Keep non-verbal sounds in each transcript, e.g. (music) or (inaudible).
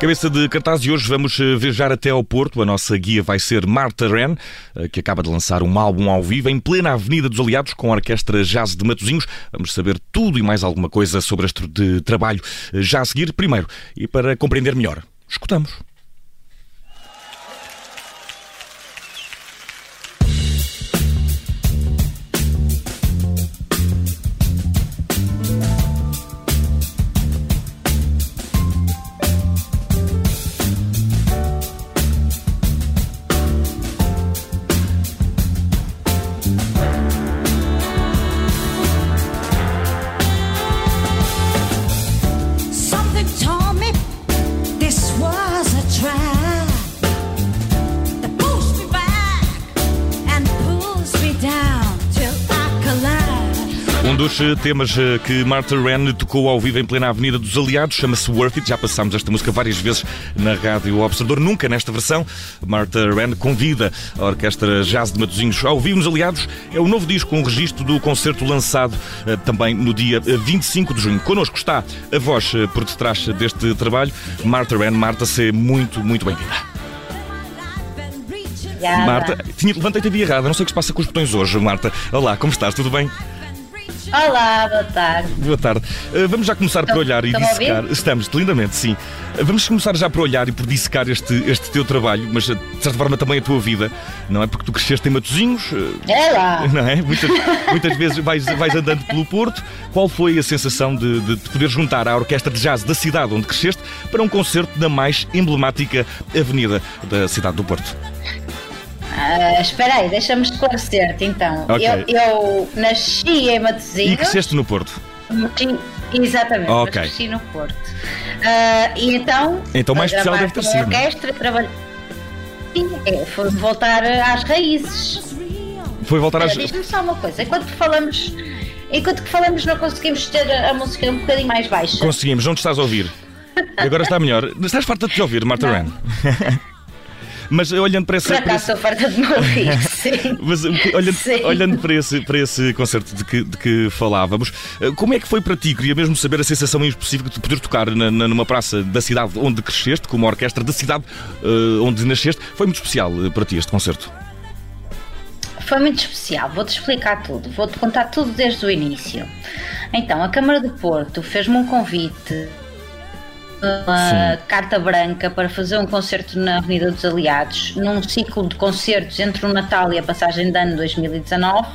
Cabeça de cartaz e hoje vamos eh, viajar até ao Porto. A nossa guia vai ser Marta Ren, eh, que acaba de lançar um álbum ao vivo em plena Avenida dos Aliados com a Orquestra Jazz de Matosinhos. Vamos saber tudo e mais alguma coisa sobre este trabalho eh, já a seguir. Primeiro, e para compreender melhor, escutamos. Um dos eh, temas eh, que Martha Wren tocou ao vivo em plena Avenida dos Aliados chama-se Worth It. Já passámos esta música várias vezes na Rádio Observador, nunca nesta versão. Martha Wren convida a Orquestra Jazz de Matosinhos ao vivo nos Aliados. É o novo disco, um registro do concerto lançado eh, também no dia 25 de junho. Connosco está a voz por detrás deste trabalho, Martha Wren. Marta, se muito, muito bem-vinda. Marta, tinha levantei-te a errada. Não sei o que se passa com os botões hoje, Marta. Olá, como estás? Tudo bem? Olá, boa tarde. Boa tarde. Uh, vamos já começar por olhar e dissecar. Estamos, lindamente, sim. Uh, vamos começar já por olhar e por dissecar este, este teu trabalho, mas uh, de certa forma também a tua vida, não é? Porque tu cresceste em Matozinhos. É lá. (laughs) Não é? Muitas, muitas vezes vais, vais andando pelo Porto. Qual foi a sensação de, de, de poder juntar a orquestra de jazz da cidade onde cresceste para um concerto na mais emblemática avenida da cidade do Porto? Uh, espera aí, deixa-me esclarecer-te então. Okay. Eu, eu, nasci em Matosinhos. E cresceste no Porto? Exatamente, okay. cresci no Porto. Uh, e então. Então, mais especial deve ter sido. Orquestra, trabalhei. É, foi voltar às raízes. Foi voltar às. Diz-me só uma coisa, enquanto falamos. Enquanto que falamos, não conseguimos ter a música um bocadinho mais baixa. Conseguimos, não te estás a ouvir. Agora está melhor. Estás farta de te ouvir, Marta Ren. (laughs) Mas olhando para esse. Por acaso estou farta de me (laughs) ouvir, sim. Mas olhando, sim. olhando para, esse, para esse concerto de que, de que falávamos, eh, como é que foi para ti? Queria mesmo saber a sensação em específico de poder tocar na, na, numa praça da cidade onde cresceste, com uma orquestra da cidade uh, onde nasceste. Foi muito especial eh, para ti este concerto? Foi muito especial, vou-te explicar tudo, vou-te contar tudo desde o início. Então, a Câmara de Porto fez-me um convite uma Sim. carta branca para fazer um concerto na Avenida dos Aliados, num ciclo de concertos entre o Natal e a passagem de ano 2019.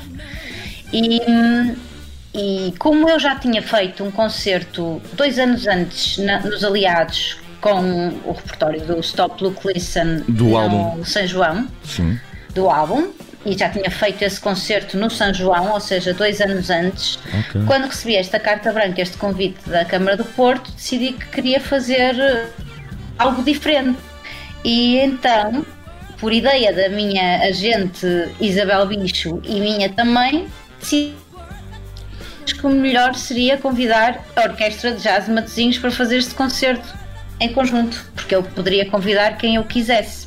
E, e como eu já tinha feito um concerto dois anos antes na, nos Aliados com o repertório do Stop Look Listen do álbum São João, Sim. do álbum, e já tinha feito esse concerto no São João, ou seja, dois anos antes. Okay. Quando recebi esta carta branca, este convite da Câmara do Porto, decidi que queria fazer eh, algo diferente. E então, por ideia da minha agente Isabel Bicho e minha também, decidi que o melhor seria convidar a Orquestra de Jazz Matosinhos para fazer este concerto em conjunto, porque eu poderia convidar quem eu quisesse.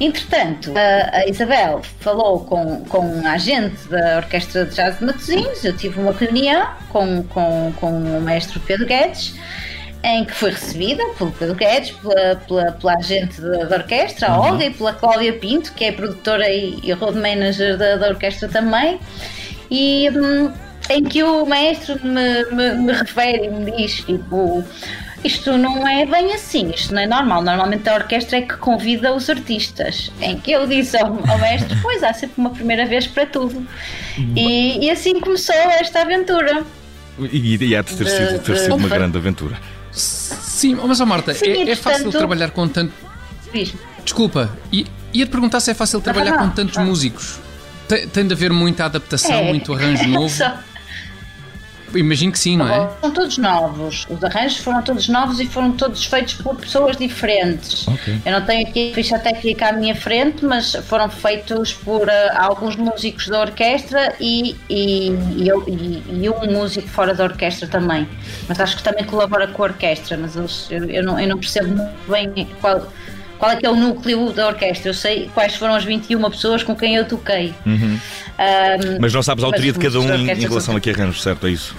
Entretanto, a, a, Isabel falou com, com a agente da Orquestra de Jazz de Matosinhos, eu tive uma reunião com, com, com o maestro Pedro Guedes, em que foi recebida pelo Pedro Guedes, pela, pela, pela agente da, da orquestra, a uhum. Olga, e pela Cláudia Pinto, que é produtora e, e road manager da, da orquestra também, e hum, em que o maestro me, me, me refere e me diz, tipo isto não é bem assim, isto não é normal. Normalmente a orquestra é que convida os artistas. Em que eu disse ao, ao mestre: Pois há sempre uma primeira vez para tudo. E, e assim começou esta aventura. E, e é de ter sido, ter sido uma grande aventura. Sim, mas a Marta, Sim, é, é, fácil trabalhar com tanto. Desculpa, ia-te perguntar se é fácil trabalhar com tantos músicos. Tem, tem de haver muita adaptação, é. muito arranjo (laughs) novo. Imagino que sim, não é? São todos novos. Os arranjos foram todos novos e foram todos feitos por pessoas diferentes. Okay. Eu não tenho aqui a ficha técnica à minha frente, mas foram feitos por uh, alguns músicos da orquestra e, e, e, e, um músico fora da orquestra também. Mas acho que também colabora com a orquestra, mas eu, eu, não, eu não percebo muito bem qual qual é que é o núcleo da orquestra. Eu sei quais foram as 21 pessoas com quem eu toquei. Uhum. Um, mas não sabes a autoria de cada um em, relação a que arranjos, certo? É isso?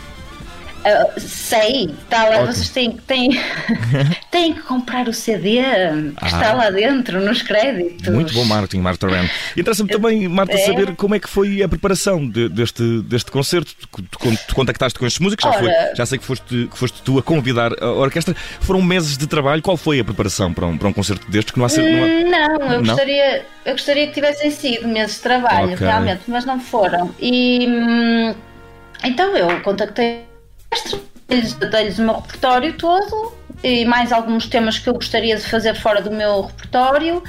Uh, sei, está lá, vocês têm, têm, (laughs) têm que comprar o CD que ah. está lá dentro, nos créditos. Muito bom marketing, Marta Ren. Interessa-me também, Marta, é. saber como é que foi a preparação de, deste, deste concerto. Tu, tu contactaste com estes músicos, já, foi, já sei que foste, que foste tu a convidar a orquestra. Foram meses de trabalho. Qual foi a preparação para um, para um concerto deste que não há. Não, não, eu, não? Gostaria, eu gostaria que tivessem sido meses de trabalho, okay. realmente, mas não foram. E hum, então eu contactei dei-lhes o meu repertório todo e mais alguns temas que eu gostaria de fazer fora do meu repertório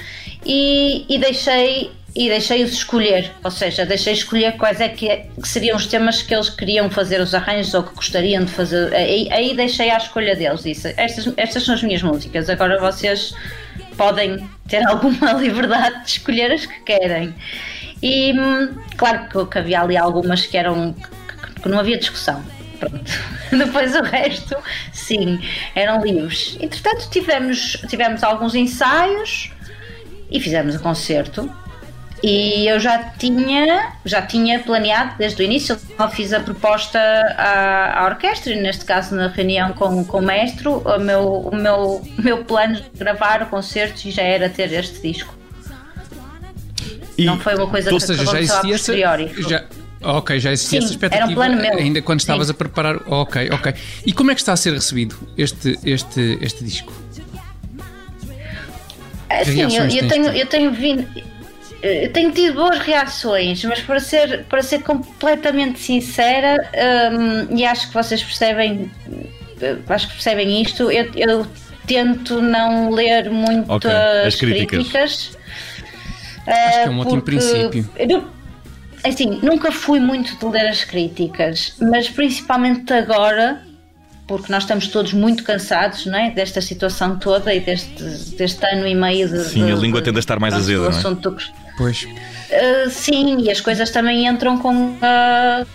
e, e deixei e deixei-os escolher, ou seja, deixei escolher quais é que, é, que, seriam os temas que eles queriam fazer os arranjos ou que gostariam de fazer. Aí, aí deixei à escolha deles, disse, estas, estas são as minhas músicas, agora vocês podem ter (laughs) alguma liberdade de escolher as que querem. E hum, claro que havia ali algumas que eram que, que não havia discussão pronto. (laughs) Depois o resto, sim, eram livros. Entretanto, tivemos, tivemos alguns ensaios e fizemos o concerto. E eu já tinha, já tinha planeado desde o início, eu fiz a proposta à, à orquestra, e neste caso na reunião com, com o mestre, o meu, o meu, meu plano de gravar o concerto já era ter este disco. E, não foi uma coisa que seja, já existia essa, já, Ok, já existia Sim, essa expectativa. Era um plano meu. Ainda quando estavas Sim. a preparar. Ok, ok. E como é que está a ser recebido este, este, este disco? Sim, eu, eu, tenho, eu tenho vindo. Eu tenho tido boas reações, mas para ser, para ser completamente sincera, hum, e acho que vocês percebem, acho que percebem isto, eu, eu tento não ler muito okay. as críticas. críticas acho que é um ótimo princípio. Eu, é assim, nunca fui muito de ler as críticas, mas principalmente agora, porque nós estamos todos muito cansados não é? desta situação toda e deste, deste ano e meio de. Sim, de, a língua tende a estar mais azeda. Não é? Do... Pois. Uh, sim, e as coisas também entram com. Uh,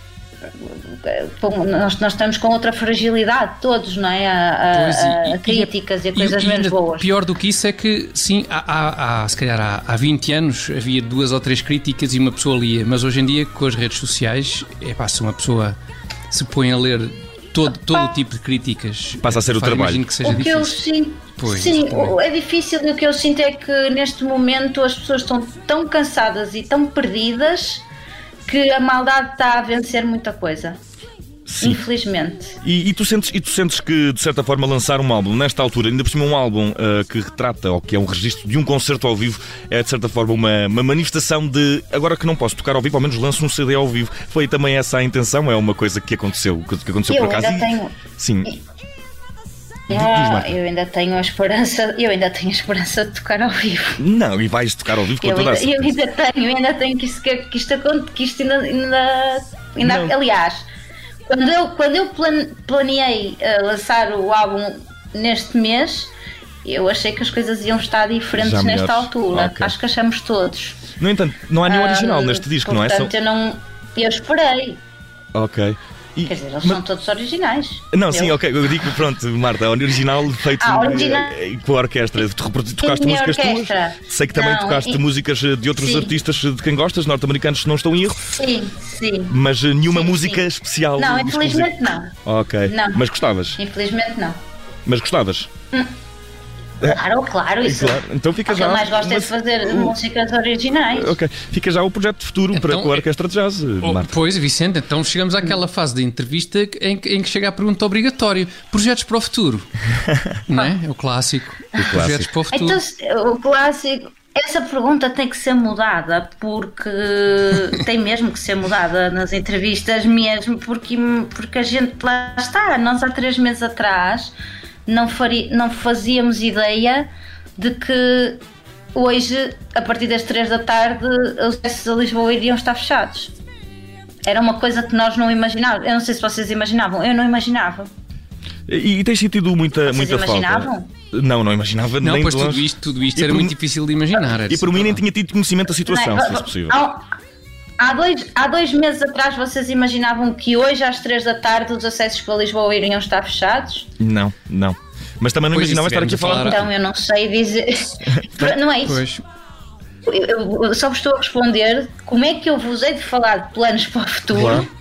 nós, nós estamos com outra fragilidade, todos, não é? A, a, pois, e, a críticas e, e, coisas e, menos boas. Pior do que isso é que, sim, há, há, há, se calhar há, há 20 anos havia duas ou três críticas e uma pessoa lia, mas hoje em dia, com as redes sociais, é pá, se uma pessoa se põe a ler todo, todo o tipo de críticas. Passa a ser o trabalho. que seja o que difícil. Eu sinto, pois, sim, é difícil e o que eu sinto é que neste momento as pessoas estão tão cansadas e tão perdidas que a maldade está a vencer muita coisa. Sim. Infelizmente. E, e, tu sentes, e tu sentes que, de certa forma, lançar um álbum nesta altura, ainda por cima um álbum uh, que retrata ou que é um registro de um concerto ao vivo, é de certa forma uma, uma manifestação de agora que não posso tocar ao vivo, ao menos lanço um CD ao vivo. Foi também essa a intenção? É uma coisa que aconteceu, que, aconteceu eu por acaso? Tenho... Sim. Ah, eu ainda tenho a esperança, eu ainda tenho a esperança de tocar ao vivo. Não, e vais tocar ao vivo com eu toda ainda, a Eu ainda tenho, eu ainda tenho que isto, que isto, que isto ainda, ainda, ainda aliás, quando eu, quando eu planeei uh, lançar o álbum neste mês, eu achei que as coisas iam estar diferentes nesta altura. Okay. Acho que achamos todos. No entanto, não há nenhum original neste disco, não é? Portanto, eu não. Eu esperei. Ok. E, Quer dizer, eles mas... são todos originais. Não, sim, ok. Eu digo, pronto, Marta, original feito ah, original... Eh, com a orquestra. Tu tocaste músicas orquestra. tuas. Sei que também não, tocaste e... músicas de outros sim. artistas de quem gostas, norte-americanos, se não estão em erro. Sim, sim. Mas eh, nenhuma sim, música sim. especial. Não, infelizmente não. Ok. Não. Mas gostavas? Infelizmente não. Mas gostavas? Hum. (laughs) Claro, claro, isso. Claro. Então fica já. O que mais gosta é de fazer músicas originais. Ok, fica já o projeto futuro então, para com a Orquestra de Jazz. Oh, Marta. pois, Vicente, então chegamos àquela fase da entrevista em que, em que chega a pergunta obrigatória: projetos para o futuro. (laughs) Não é? É o clássico. O clássico. Projetos para o futuro. Então, o clássico. Essa pergunta tem que ser mudada porque (laughs) tem mesmo que ser mudada nas entrevistas mesmo porque, porque a gente lá está, nós há três meses atrás não, faria, não fazíamos ideia de que hoje, a partir das 3 da tarde, os acessos a Lisboa iriam estar fechados. Era uma coisa que nós não imaginávamos. Eu não sei se vocês imaginavam, eu não imaginava. E, e tens sentido muita, vocês muita imaginavam? falta? Não, não imaginava não, nem pois tudo isto, tudo isto era muito difícil de imaginar. E por mim nem tinha tido conhecimento da situação, não, se fosse possível. Há dois, há dois meses atrás vocês imaginavam que hoje às três da tarde os acessos para Lisboa iriam estar fechados? Não, não. Mas também não pois imaginava estar aqui a falar. Então eu não sei dizer. (laughs) não é isso. Pois. Eu, eu, só vos estou a responder como é que eu vos hei de falar de planos para o futuro. Claro.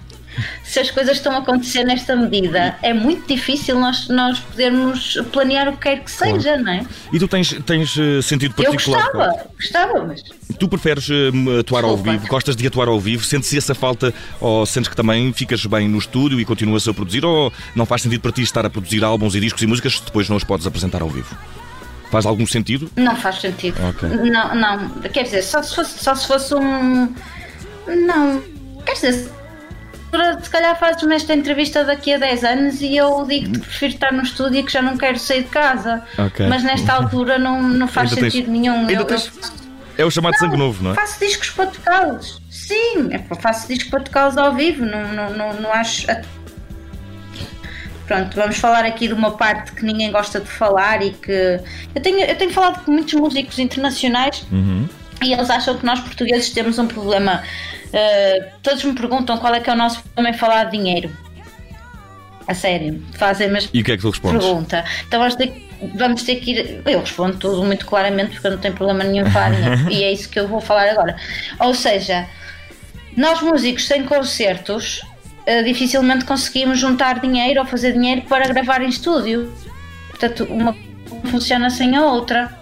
Se as coisas estão a acontecer nesta medida, é muito difícil nós, nós podermos planear o que quer que seja, claro. não é? E tu tens, tens eh, sentido particular? Eu gostava, gostava, mas. Tu preferes uh, atuar Desculpa. ao vivo? Gostas de atuar ao vivo? Sentes essa falta ou sentes que também ficas bem no estúdio e continuas a produzir? Ou não faz sentido para ti estar a produzir álbuns e discos e músicas se depois não os podes apresentar ao vivo? Faz algum sentido? Não faz sentido. Okay. Não, não. Quer dizer, só se fosse, só se fosse um. Não. Quer dizer, se calhar fazes-me esta entrevista daqui a 10 anos e eu digo que prefiro estar no estúdio e que já não quero sair de casa. Okay. Mas nesta altura não, não faz Ainda sentido tens... nenhum. Ainda eu, tens... É o chamado não, sangue novo, não é? Faço discos para tocá-los. Sim, é, faço discos para tocá-los ao vivo. Não, não, não, não acho. Pronto, vamos falar aqui de uma parte que ninguém gosta de falar e que. Eu tenho, eu tenho falado com muitos músicos internacionais uhum. E eles acham que nós portugueses temos um problema. Uh, todos me perguntam qual é que é o nosso problema em falar de dinheiro. A sério, fazem mas E o que é que tu respondes? Pergunta. Então vamos ter, vamos ter que ir. Eu respondo tudo muito claramente porque eu não tenho problema nenhum em falar dinheiro. (laughs) e é isso que eu vou falar agora. Ou seja, nós músicos sem concertos uh, dificilmente conseguimos juntar dinheiro ou fazer dinheiro para gravar em estúdio. Portanto, uma funciona sem a outra.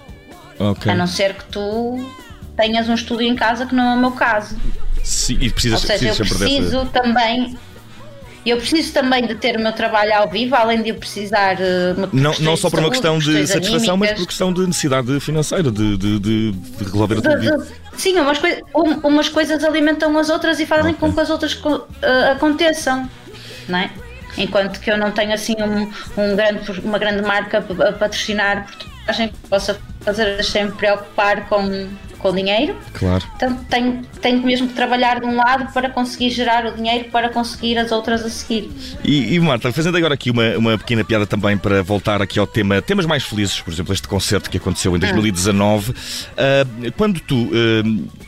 Okay. A não ser que tu tenhas um estúdio em casa, que não é o meu caso. Sim, e precisas, ou seja, eu preciso dessa... também eu preciso também de ter o meu trabalho ao vivo, além de eu precisar. Uh, não, não só por uma questão de satisfação, anímicas. mas por questão de necessidade financeira, de, de, de, de resolver a tua vida. Sim, umas, coi umas coisas alimentam as outras e fazem okay. com que as outras uh, aconteçam, não é? Enquanto que eu não tenho assim um, um grande, uma grande marca a patrocinar portagem que possa fazer sem preocupar com com dinheiro. Claro. Então tenho, tenho mesmo que trabalhar de um lado para conseguir gerar o dinheiro para conseguir as outras a seguir. E, e Marta, fazendo agora aqui uma, uma pequena piada também para voltar aqui ao tema, temas mais felizes, por exemplo, este concerto que aconteceu em 2019. Hum. Uh, quando tu uh,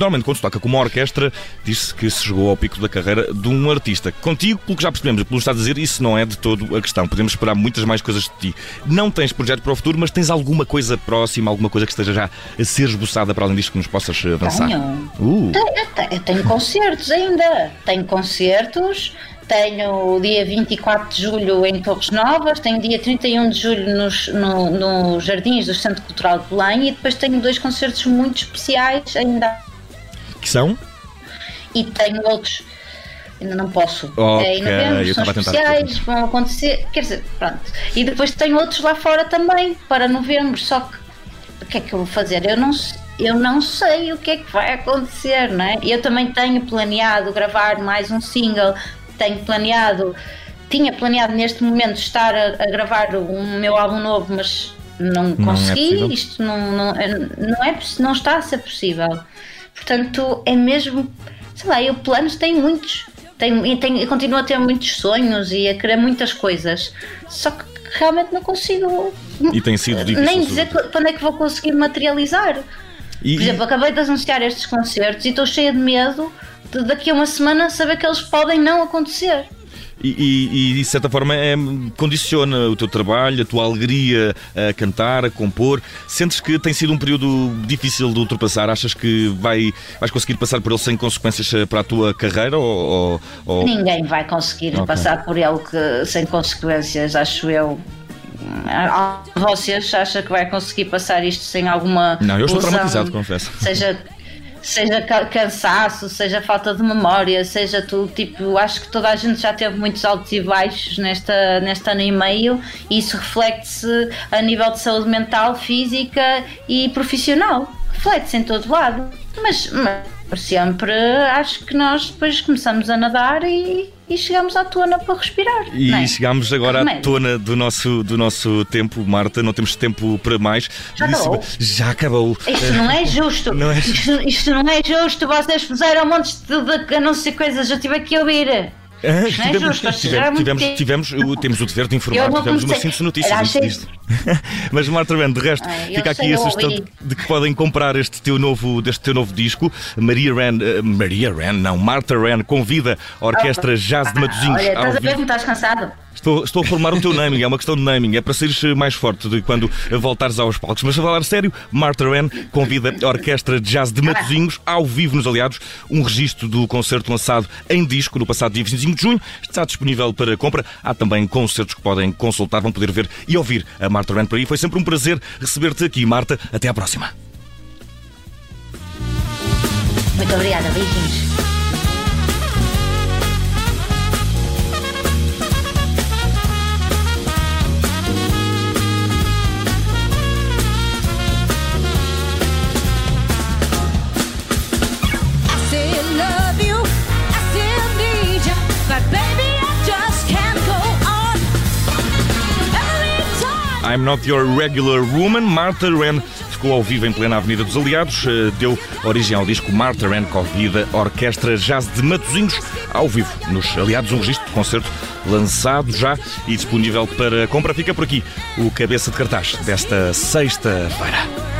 normalmente quando se toca com uma orquestra, diz-se que se chegou ao pico da carreira de um artista. Contigo, pelo que já percebemos, pelo que estás a dizer, isso não é de todo a questão. Podemos esperar muitas mais coisas de ti. Não tens projetos para o futuro, mas tens alguma coisa próxima, alguma coisa que esteja já a ser esboçada para além disto que nos possas avançar? Tenho. Uh. Tenho, eu tenho concertos ainda. Tenho concertos tenho o dia 24 de julho em Torres Novas, tenho dia 31 de julho nos no, no Jardins do Centro Cultural de Belém e depois tenho dois concertos muito especiais ainda que são? E tenho outros. Ainda não posso. Ok, é, em novembro, são especiais, vão acontecer. Quer dizer, pronto. E depois tenho outros lá fora também, para novembro. Só que o que é que eu vou fazer? Eu não, eu não sei o que é que vai acontecer, não é? Eu também tenho planeado gravar mais um single, tenho planeado, tinha planeado neste momento estar a, a gravar um meu álbum novo, mas não, não é consegui. É Isto não, não, não, é, não está a ser possível. Portanto, é mesmo, sei lá, eu planos tenho muitos. Tenho, tenho, eu continuo a ter muitos sonhos e a querer muitas coisas. Só que realmente não consigo. E tem sido difícil. Nem dizer quando é que vou conseguir materializar. E, Por exemplo, acabei de anunciar estes concertos e estou cheia de medo de daqui a uma semana saber que eles podem não acontecer e, e, de certa forma é, condiciona o teu trabalho, a tua alegria a cantar, a compor. Sentes que tem sido um período difícil de ultrapassar? Achas que vai, vais conseguir passar por ele sem consequências para a tua carreira? Ou, ou... Ninguém vai conseguir okay. passar por ele que, sem consequências, acho eu. Vocês acham que vai conseguir passar isto sem alguma. Não, eu estou lesão, traumatizado, confesso. Seja seja cansaço, seja falta de memória, seja tudo, tipo, acho que toda a gente já teve muitos altos e baixos nesta, neste ano e meio e isso reflete-se a nível de saúde mental, física e profissional. Reflete-se em todo lado. Mas, mas sempre acho que nós depois começamos a nadar e e chegamos à tona para respirar. E é? chegamos agora à tona do nosso, do nosso tempo, Marta. Não temos tempo para mais. Já acabou. Já acabou. Isto não é justo. não é Isto, isto, não é justo. Vocês puseram montes de, de, de não sei coisas. Eu tive aqui a ouvir. Ah, não é justo, tivemos, tivemos, tivemos, temos o dever de informar, tivemos uma síntese notícia. Às seis, Mas Marta Band, de resto, Ai, fica aqui a sugestão de, de, que podem comprar este teu novo, deste teu novo disco. Maria Ren, uh, Maria Ren, não, Marta Ren convida a Orquestra Jazz de Matosinhos. Olha, estás a ver como estás cansado? Estou, estou a formar o teu naming, é uma questão de naming, é para seres mais forte de quando voltares aos palcos. Mas a falar sério, Marta Ren convida a Orquestra de Jazz de Matosinhos ao vivo nos Aliados, um registro do concerto lançado em disco no passado dia 25 de junho. Está disponível para compra. Há também concertos que podem consultar, vão poder ver e ouvir a Marta Ren por aí. Foi sempre um prazer receber-te aqui, Marta. Até à próxima. Muito obrigada, beijinhos. I'm Not Your Regular Woman, Martha Wren ficou ao vivo em plena Avenida dos Aliados, eh, deu origem ao disco Martha Wren Convida Orquestra Jazz de Matosinhos, ao vivo nos Aliados, um registro de concerto lançado já e disponível para compra. Fica por aqui o cabeça de cartaz desta sexta-feira.